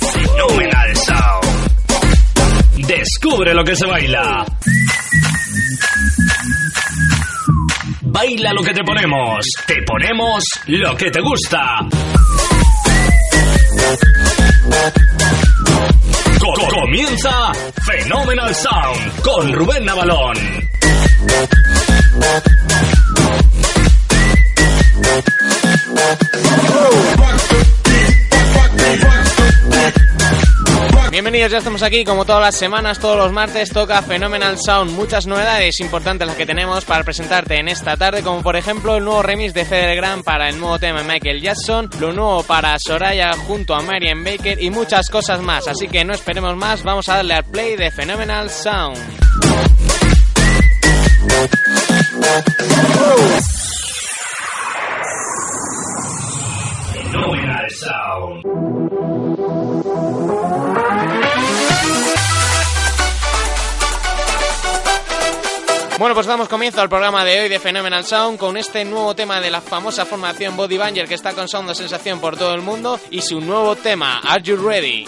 Fenomenal Sound. Descubre lo que se baila. Baila lo que te ponemos. Te ponemos lo que te gusta. Co- comienza Phenomenal Sound con Rubén Navalón. Bienvenidos, ya estamos aquí como todas las semanas, todos los martes toca Phenomenal Sound, muchas novedades importantes las que tenemos para presentarte en esta tarde, como por ejemplo el nuevo remix de Feder Grant para el nuevo tema Michael Jackson, lo nuevo para Soraya junto a Marian Baker y muchas cosas más, así que no esperemos más, vamos a darle al play de Phenomenal Sound. Bueno, pues damos comienzo al programa de hoy de Phenomenal Sound con este nuevo tema de la famosa formación Body Banger que está causando sensación por todo el mundo y su nuevo tema, Are You Ready?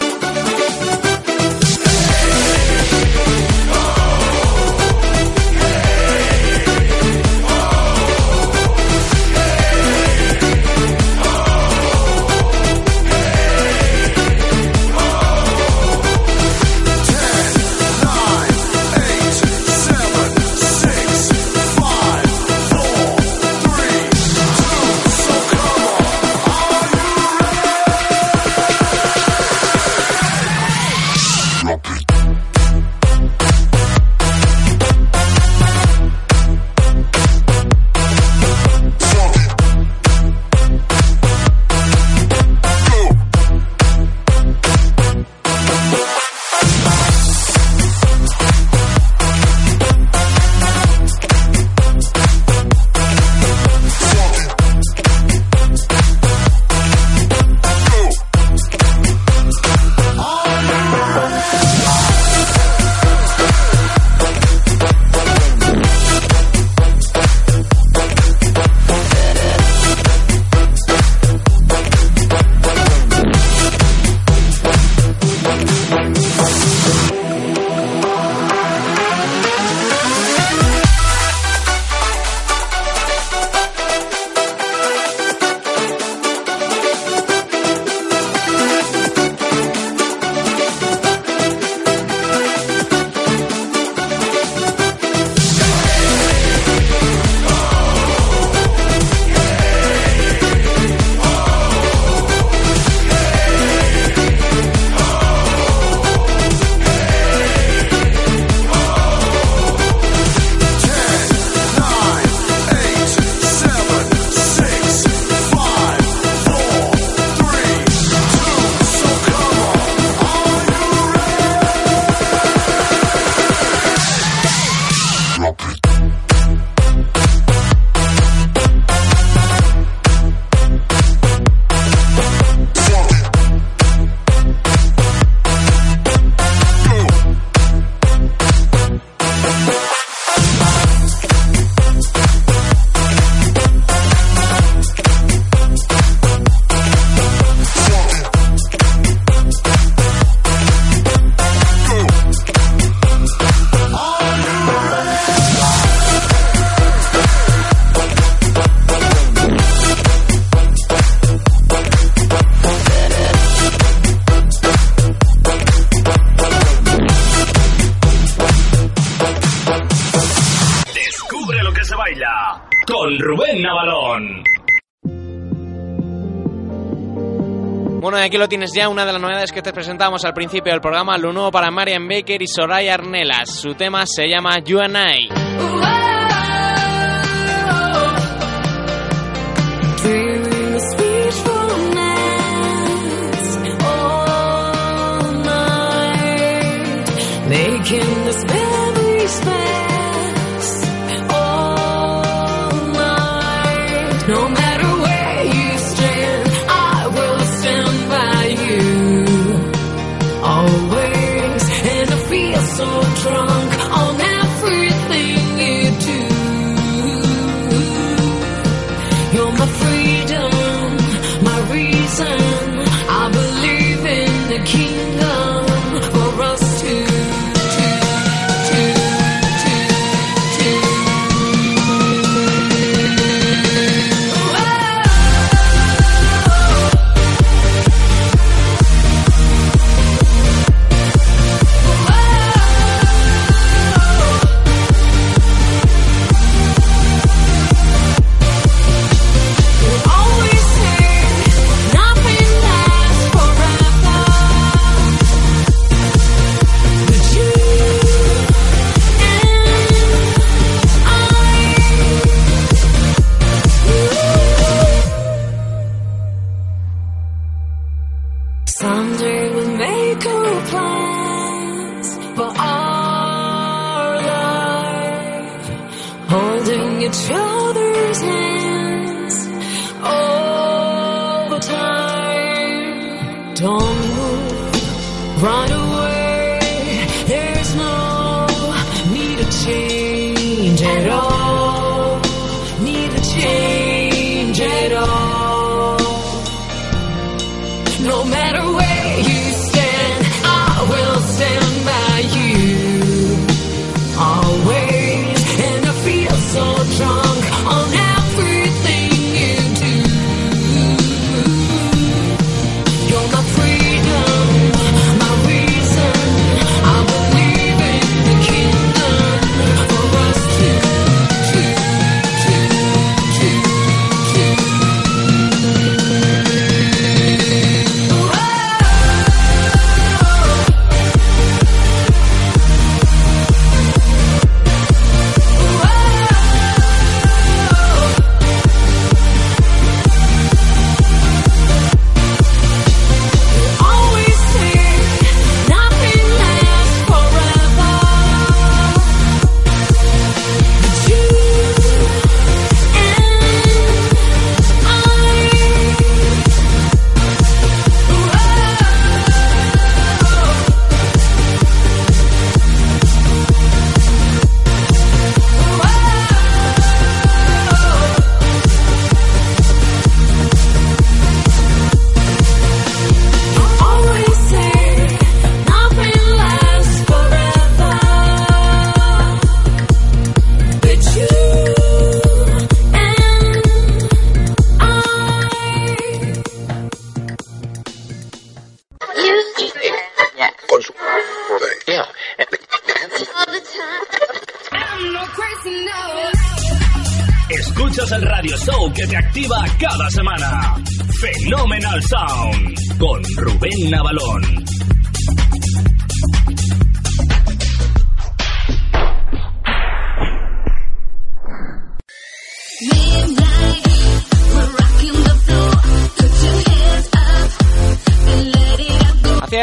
Aquí lo tienes ya, una de las novedades que te presentamos al principio del programa, lo nuevo para Marian Baker y Soraya Arnelas. Su tema se llama You and I. change at all. The sweet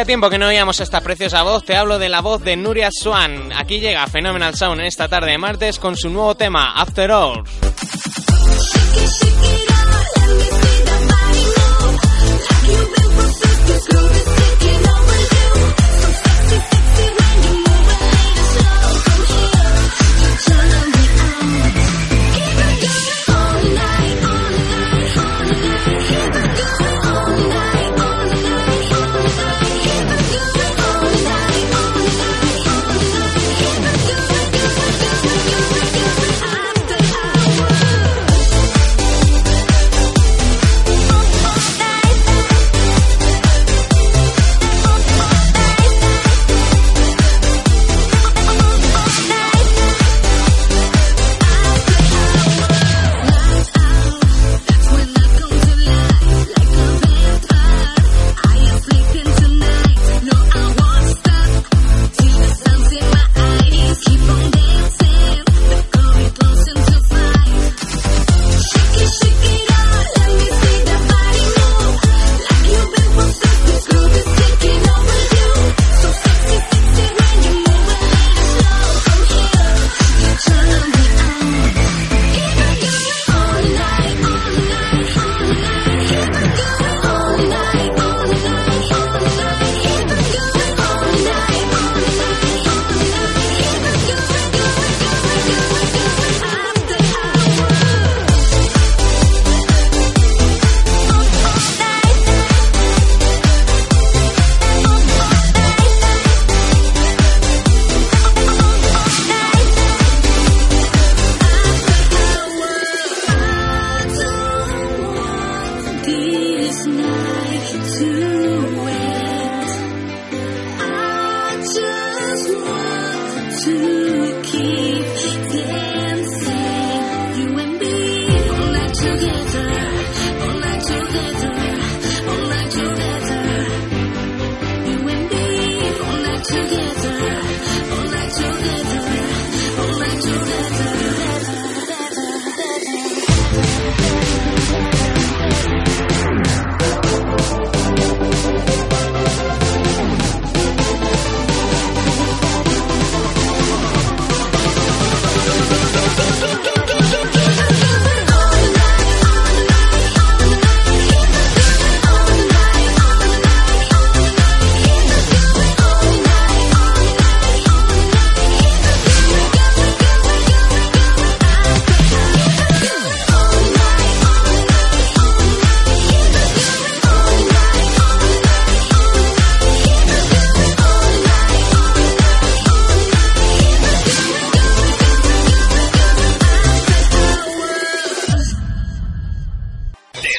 tiempo que no oíamos esta preciosa voz, te hablo de la voz de Nuria Swan. Aquí llega Phenomenal Sound en esta tarde de martes con su nuevo tema, After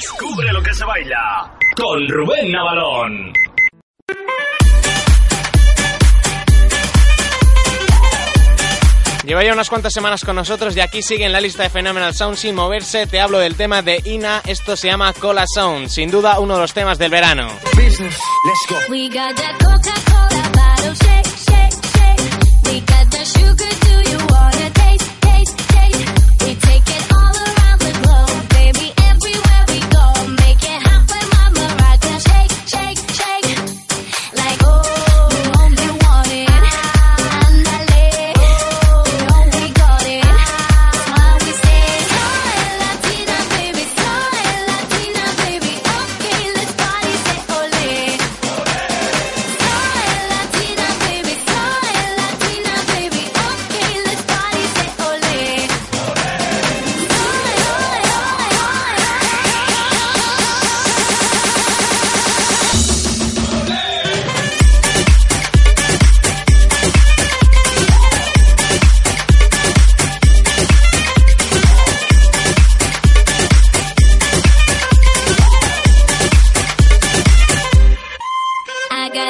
All. baila con Rubén Navalón. Lleva ya unas cuantas semanas con nosotros y aquí sigue en la lista de Phenomenal Sound sin moverse. Te hablo del tema de Ina, esto se llama Cola Sound, sin duda uno de los temas del verano. Business, let's go. We got that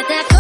that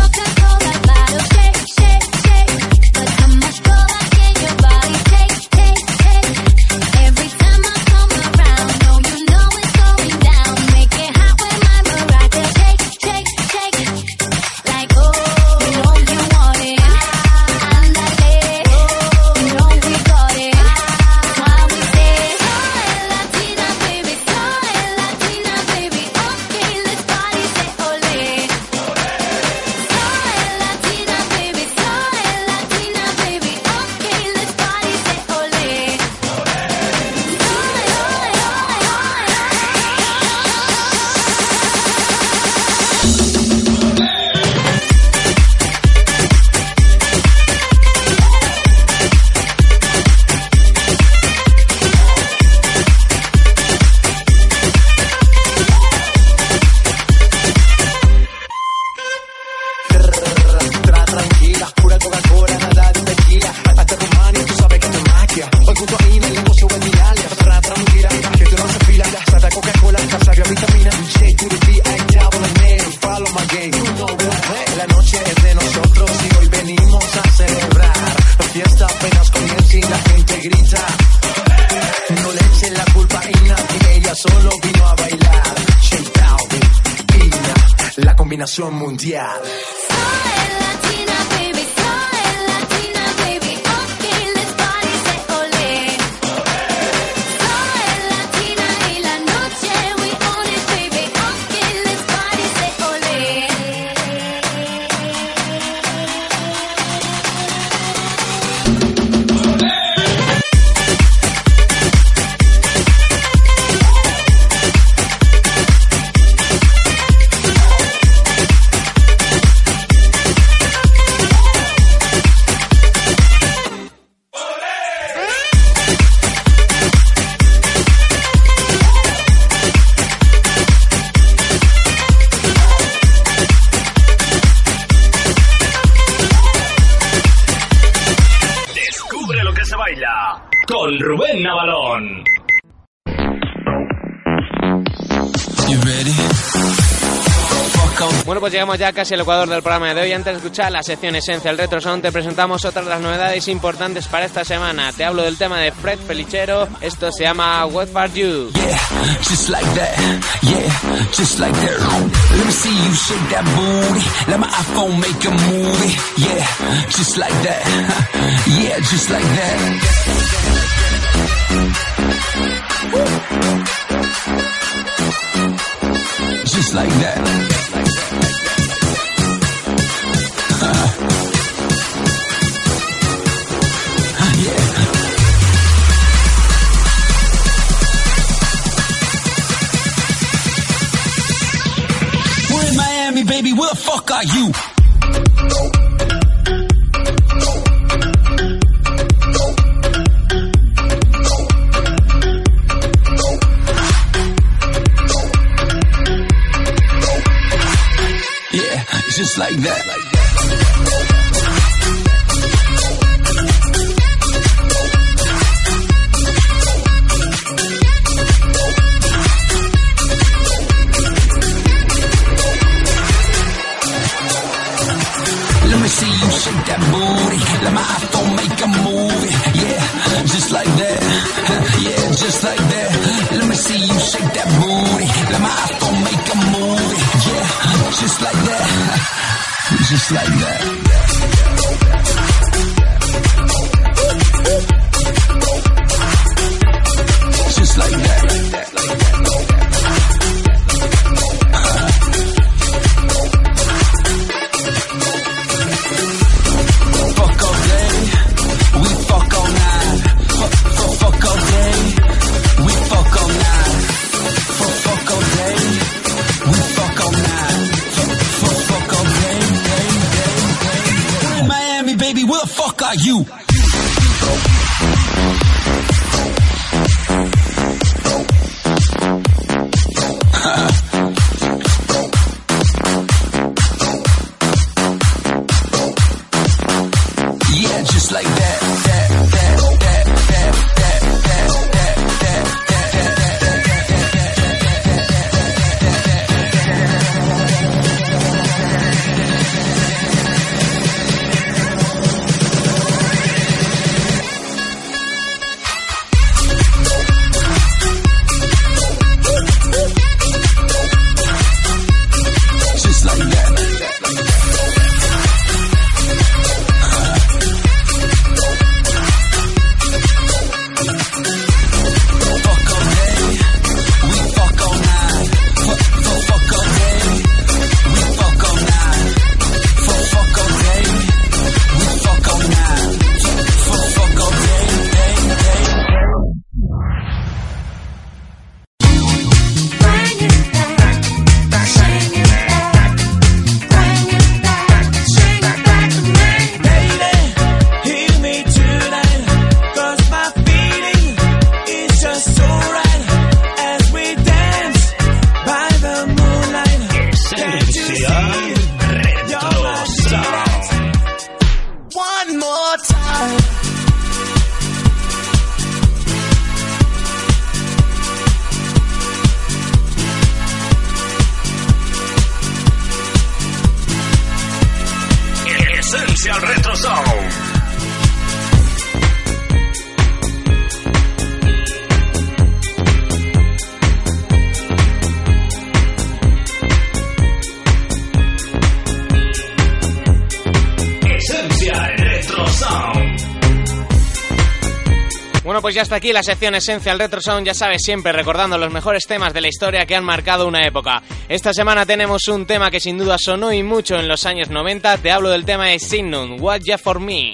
fiesta apenas comienza y la gente grita. No le echen la culpa a Ina, que ella solo vino a bailar. Shake Balvin, Ina, la combinación mundial. Pues llegamos ya casi al ecuador del programa de hoy. Antes de escuchar la sección Esencia, el Retro Sound, te presentamos otras de las novedades importantes para esta semana. Te hablo del tema de Fred Felichero. Esto se llama What For You. Yeah, just like that. Yeah, just like that. Let me see you shake that booty. Let my iPhone make a movie. Yeah, just like that. Yeah, just like that. Just like that. You? Just like that. Just like that. you. hasta aquí la sección Esencial Retro Sound, ya sabes, siempre recordando los mejores temas de la historia que han marcado una época. Esta semana tenemos un tema que sin duda sonó y mucho en los años 90, te hablo del tema de Signum, What Ya For Me.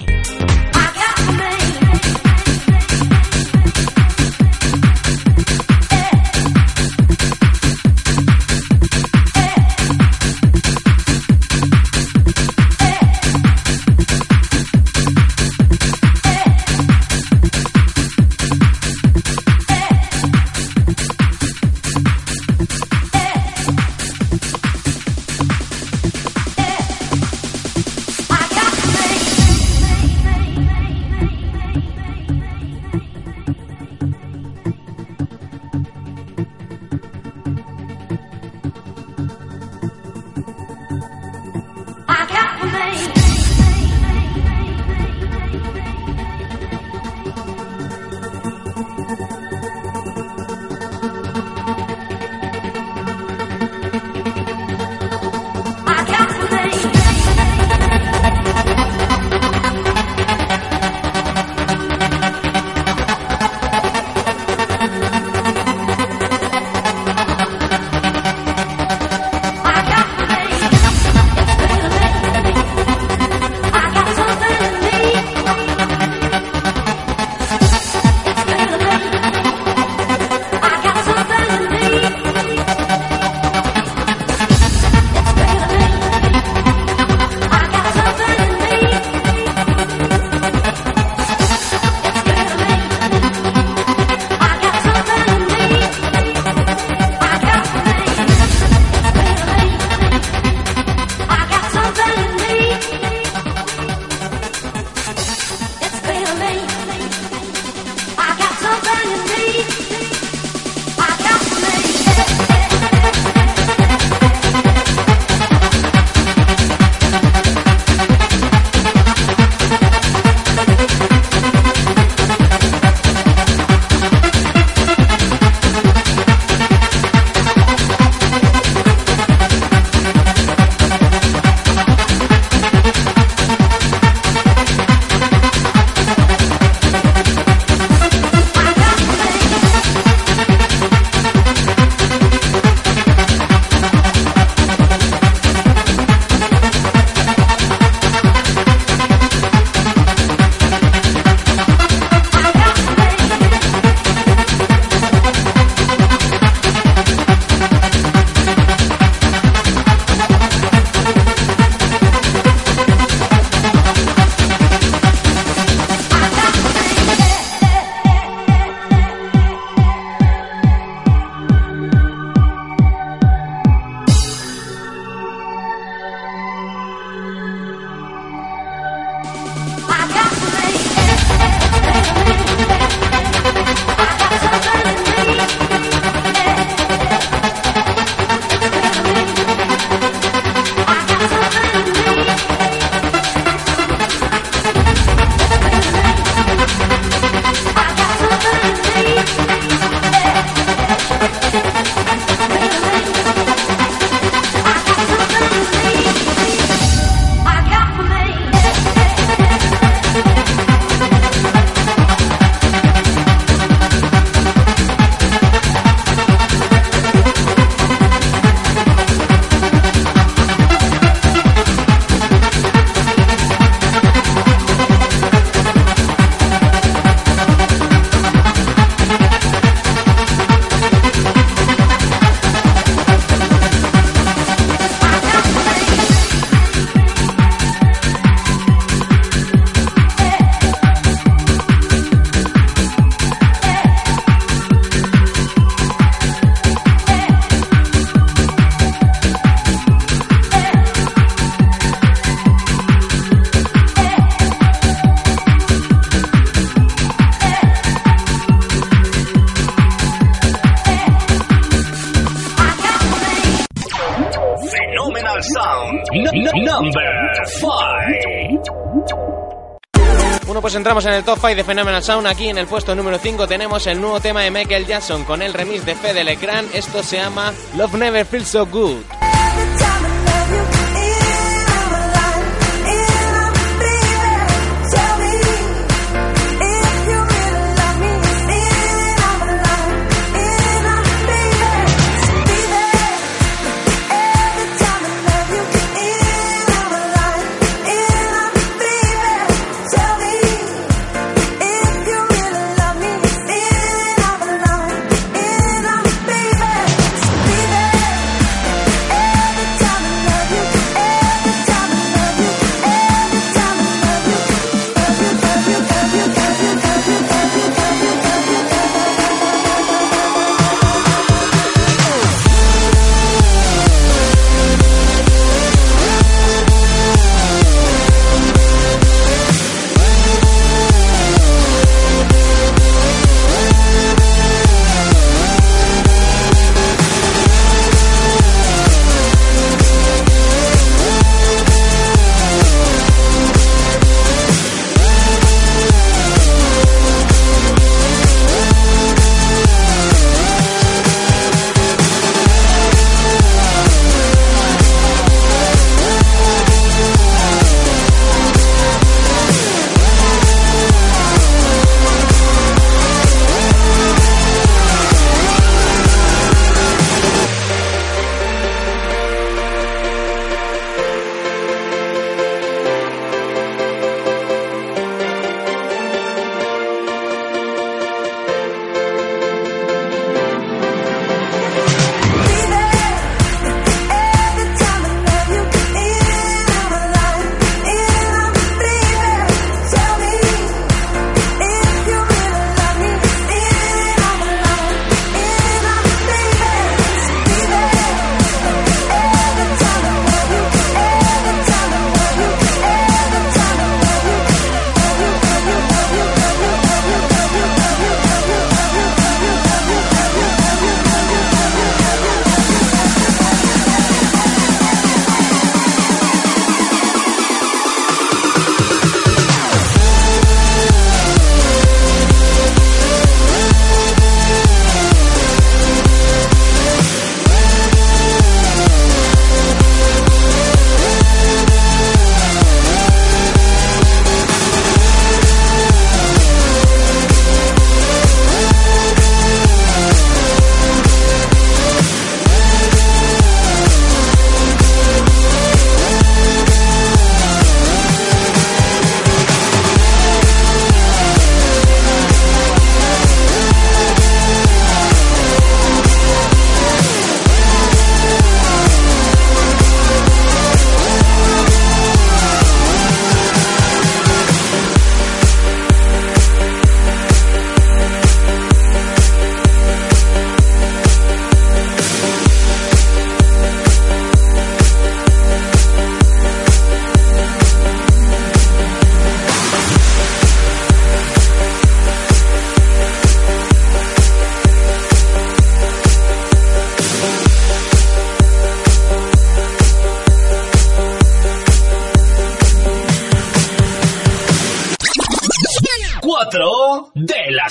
Entramos en el top 5 de Phenomenal Sound. Aquí en el puesto número 5 tenemos el nuevo tema de Michael Jackson con el remix de Fede Legrand. Esto se llama Love Never Feels So Good.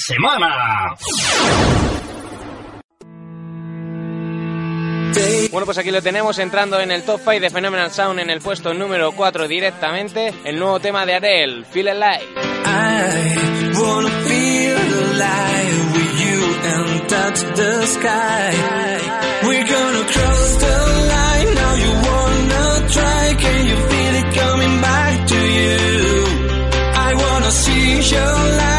Semana. Bueno, pues aquí lo tenemos entrando en el top 5 de Phenomenal Sound en el puesto número 4 directamente. El nuevo tema de Adele, Feel Alive. I wanna feel alive with you and touch the sky. We're gonna cross the line. Now you wanna try. Can you feel it coming back to you? I wanna see your light.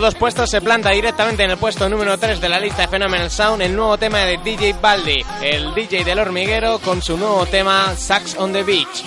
Dos puestos, se planta directamente en el puesto número 3 de la lista de Phenomenal Sound el nuevo tema de DJ Baldi, el DJ del hormiguero, con su nuevo tema Sax on the Beach.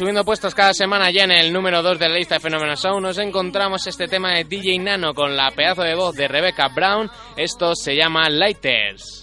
Subiendo puestos cada semana ya en el número 2 de la lista de Fenómeno Sound nos encontramos este tema de DJ Nano con la pedazo de voz de Rebecca Brown. Esto se llama Lighters.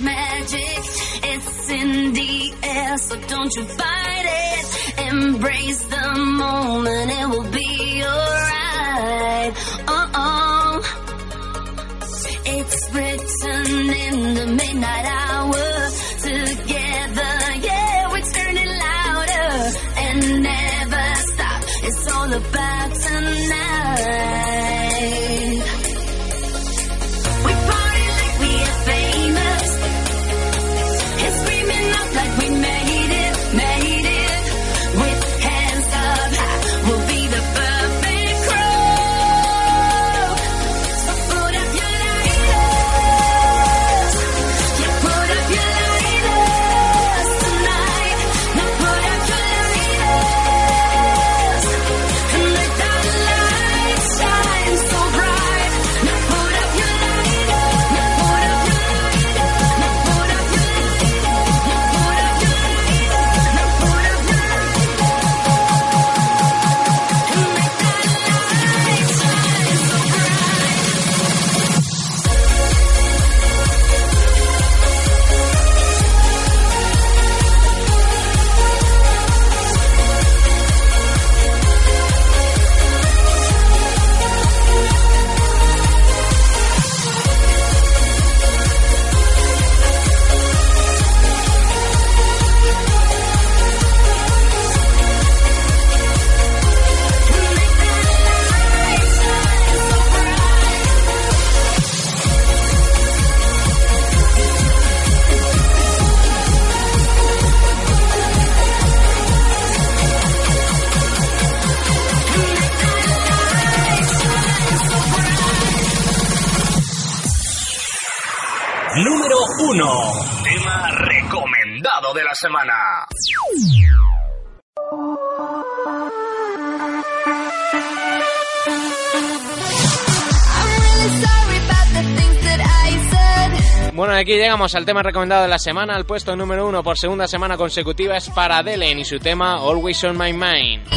'Cause magic. It's in the air, so don't you fight it. Embrace the moment, it will be alright. Uh oh. It's written in the midnight hour. Together, yeah, we're turning louder and never stop. It's all about tonight. Said. Bueno, aquí llegamos al tema recomendado de la semana. El puesto número 1 por segunda semana consecutiva es para Adele y su tema Always on My Mind.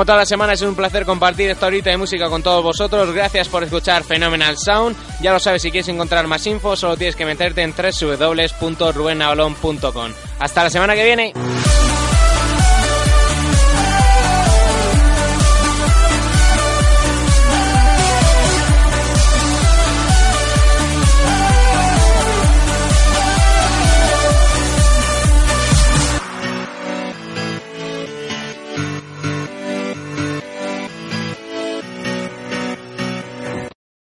Como todas las semanas es un placer compartir esta horita de música con todos vosotros. Gracias por escuchar Phenomenal Sound. Ya lo sabes, si quieres encontrar más info, solo tienes que meterte en www.rubenaolón.com. Hasta la semana que viene.